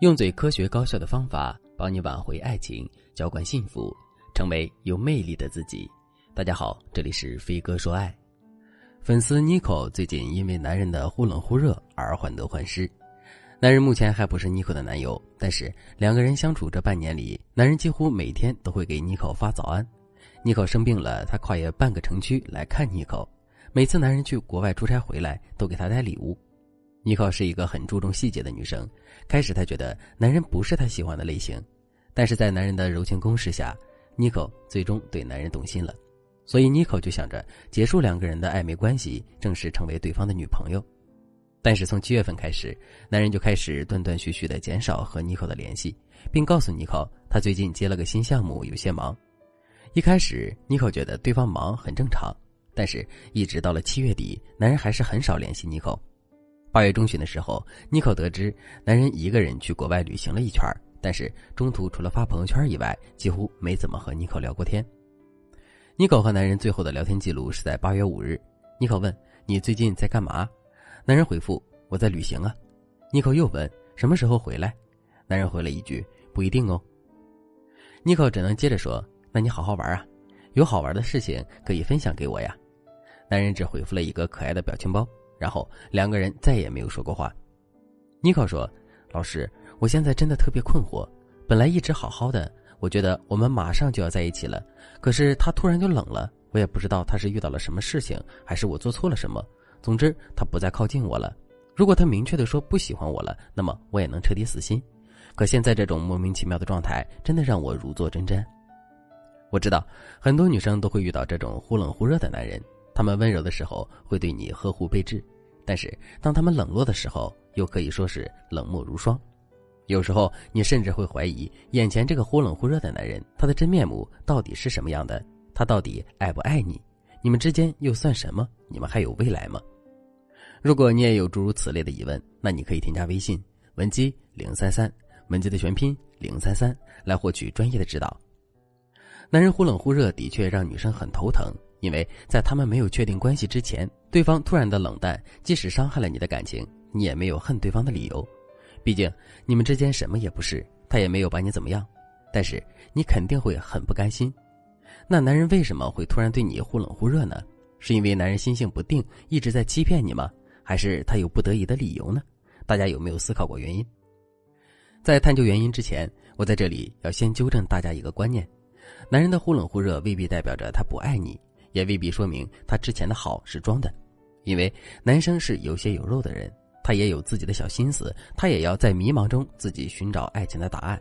用最科学高效的方法帮你挽回爱情，浇灌幸福，成为有魅力的自己。大家好，这里是飞哥说爱。粉丝 Nico 最近因为男人的忽冷忽热而患得患失。男人目前还不是 Nico 的男友，但是两个人相处这半年里，男人几乎每天都会给 Nico 发早安。Nico 生病了，他跨越半个城区来看 Nico。每次男人去国外出差回来，都给他带礼物。妮可是一个很注重细节的女生。开始她觉得男人不是她喜欢的类型，但是在男人的柔情攻势下，妮可最终对男人动心了。所以妮可就想着结束两个人的暧昧关系，正式成为对方的女朋友。但是从七月份开始，男人就开始断断续续的减少和妮可的联系，并告诉妮可他最近接了个新项目，有些忙。一开始妮可觉得对方忙很正常，但是一直到了七月底，男人还是很少联系妮可。八月中旬的时候，妮可得知男人一个人去国外旅行了一圈，但是中途除了发朋友圈以外，几乎没怎么和妮可聊过天。妮可和男人最后的聊天记录是在八月五日。妮可问：“你最近在干嘛？”男人回复：“我在旅行啊。”妮可又问：“什么时候回来？”男人回了一句：“不一定哦。”妮可只能接着说：“那你好好玩啊，有好玩的事情可以分享给我呀。”男人只回复了一个可爱的表情包。然后两个人再也没有说过话。妮可说：“老师，我现在真的特别困惑。本来一直好好的，我觉得我们马上就要在一起了，可是他突然就冷了。我也不知道他是遇到了什么事情，还是我做错了什么。总之，他不再靠近我了。如果他明确的说不喜欢我了，那么我也能彻底死心。可现在这种莫名其妙的状态，真的让我如坐针毡。我知道很多女生都会遇到这种忽冷忽热的男人。”他们温柔的时候会对你呵护备至，但是当他们冷落的时候，又可以说是冷漠如霜。有时候你甚至会怀疑，眼前这个忽冷忽热的男人，他的真面目到底是什么样的？他到底爱不爱你？你们之间又算什么？你们还有未来吗？如果你也有诸如此类的疑问，那你可以添加微信文姬零三三，文姬的全拼零三三，来获取专业的指导。男人忽冷忽热的确让女生很头疼。因为在他们没有确定关系之前，对方突然的冷淡，即使伤害了你的感情，你也没有恨对方的理由。毕竟你们之间什么也不是，他也没有把你怎么样。但是你肯定会很不甘心。那男人为什么会突然对你忽冷忽热呢？是因为男人心性不定，一直在欺骗你吗？还是他有不得已的理由呢？大家有没有思考过原因？在探究原因之前，我在这里要先纠正大家一个观念：男人的忽冷忽热未必代表着他不爱你。也未必说明他之前的好是装的，因为男生是有血有肉的人，他也有自己的小心思，他也要在迷茫中自己寻找爱情的答案。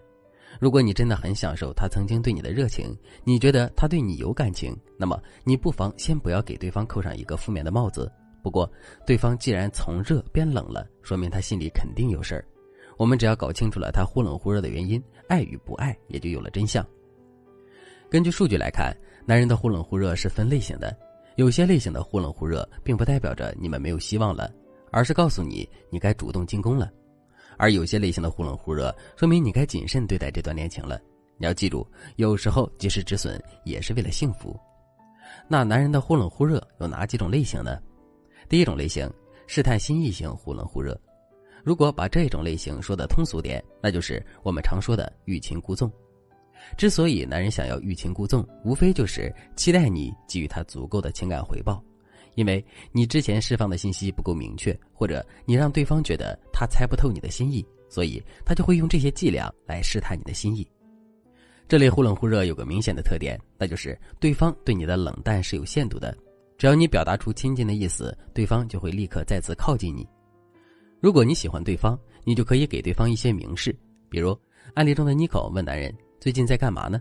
如果你真的很享受他曾经对你的热情，你觉得他对你有感情，那么你不妨先不要给对方扣上一个负面的帽子。不过，对方既然从热变冷了，说明他心里肯定有事儿。我们只要搞清楚了他忽冷忽热的原因，爱与不爱也就有了真相。根据数据来看，男人的忽冷忽热是分类型的。有些类型的忽冷忽热，并不代表着你们没有希望了，而是告诉你你该主动进攻了；而有些类型的忽冷忽热，说明你该谨慎对待这段恋情了。你要记住，有时候及时止损也是为了幸福。那男人的忽冷忽热有哪几种类型呢？第一种类型，试探心意型忽冷忽热。如果把这种类型说的通俗点，那就是我们常说的欲擒故纵。之所以男人想要欲擒故纵，无非就是期待你给予他足够的情感回报，因为你之前释放的信息不够明确，或者你让对方觉得他猜不透你的心意，所以他就会用这些伎俩来试探你的心意。这类忽冷忽热有个明显的特点，那就是对方对你的冷淡是有限度的，只要你表达出亲近的意思，对方就会立刻再次靠近你。如果你喜欢对方，你就可以给对方一些明示，比如案例中的妮可问男人。最近在干嘛呢？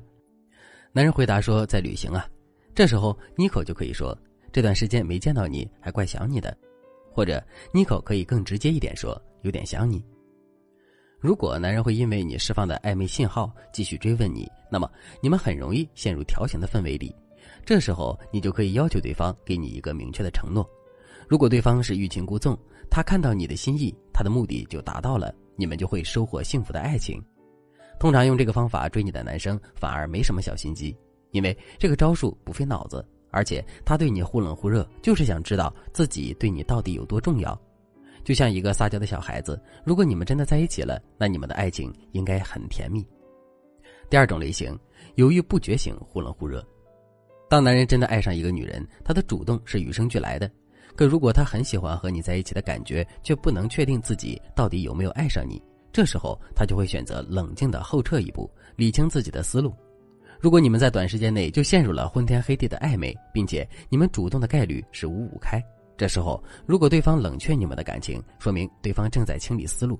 男人回答说在旅行啊。这时候妮可就可以说这段时间没见到你，还怪想你的。或者妮可可以更直接一点说有点想你。如果男人会因为你释放的暧昧信号继续追问你，那么你们很容易陷入调情的氛围里。这时候你就可以要求对方给你一个明确的承诺。如果对方是欲擒故纵，他看到你的心意，他的目的就达到了，你们就会收获幸福的爱情。通常用这个方法追你的男生反而没什么小心机，因为这个招数不费脑子，而且他对你忽冷忽热，就是想知道自己对你到底有多重要。就像一个撒娇的小孩子。如果你们真的在一起了，那你们的爱情应该很甜蜜。第二种类型，犹豫不决型，忽冷忽热。当男人真的爱上一个女人，他的主动是与生俱来的。可如果他很喜欢和你在一起的感觉，却不能确定自己到底有没有爱上你，这时候他就会选择冷静的后撤一步，理清自己的思路。如果你们在短时间内就陷入了昏天黑地的暧昧，并且你们主动的概率是五五开，这时候如果对方冷却你们的感情，说明对方正在清理思路。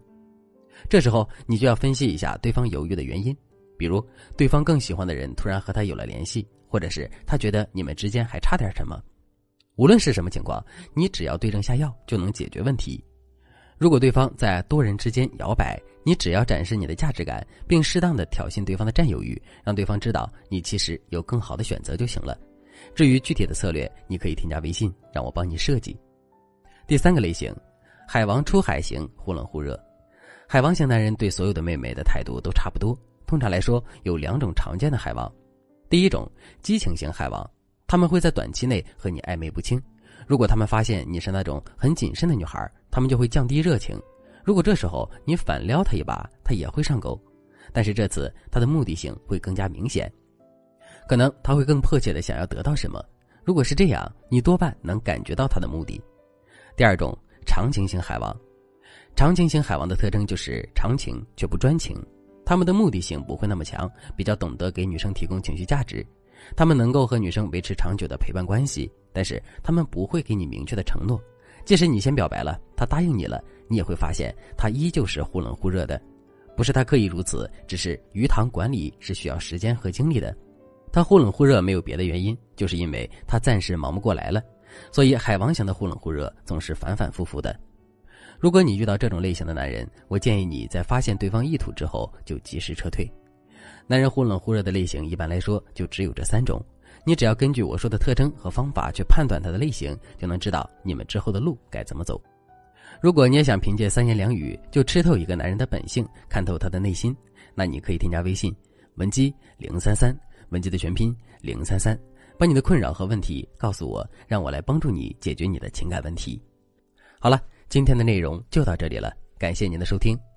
这时候你就要分析一下对方犹豫的原因，比如对方更喜欢的人突然和他有了联系，或者是他觉得你们之间还差点什么。无论是什么情况，你只要对症下药就能解决问题。如果对方在多人之间摇摆，你只要展示你的价值感，并适当的挑衅对方的占有欲，让对方知道你其实有更好的选择就行了。至于具体的策略，你可以添加微信，让我帮你设计。第三个类型，海王出海型，忽冷忽热。海王型男人对所有的妹妹的态度都差不多。通常来说，有两种常见的海王。第一种，激情型海王。他们会在短期内和你暧昧不清，如果他们发现你是那种很谨慎的女孩，他们就会降低热情。如果这时候你反撩他一把，他也会上钩，但是这次他的目的性会更加明显，可能他会更迫切的想要得到什么。如果是这样，你多半能感觉到他的目的。第二种长情型海王，长情型海王的特征就是长情却不专情，他们的目的性不会那么强，比较懂得给女生提供情绪价值。他们能够和女生维持长久的陪伴关系，但是他们不会给你明确的承诺。即使你先表白了，他答应你了，你也会发现他依旧是忽冷忽热的。不是他刻意如此，只是鱼塘管理是需要时间和精力的。他忽冷忽热没有别的原因，就是因为他暂时忙不过来了。所以海王型的忽冷忽热总是反反复复的。如果你遇到这种类型的男人，我建议你在发现对方意图之后就及时撤退。男人忽冷忽热的类型，一般来说就只有这三种。你只要根据我说的特征和方法去判断他的类型，就能知道你们之后的路该怎么走。如果你也想凭借三言两语就吃透一个男人的本性，看透他的内心，那你可以添加微信文姬零三三，文姬的全拼零三三，把你的困扰和问题告诉我，让我来帮助你解决你的情感问题。好了，今天的内容就到这里了，感谢您的收听。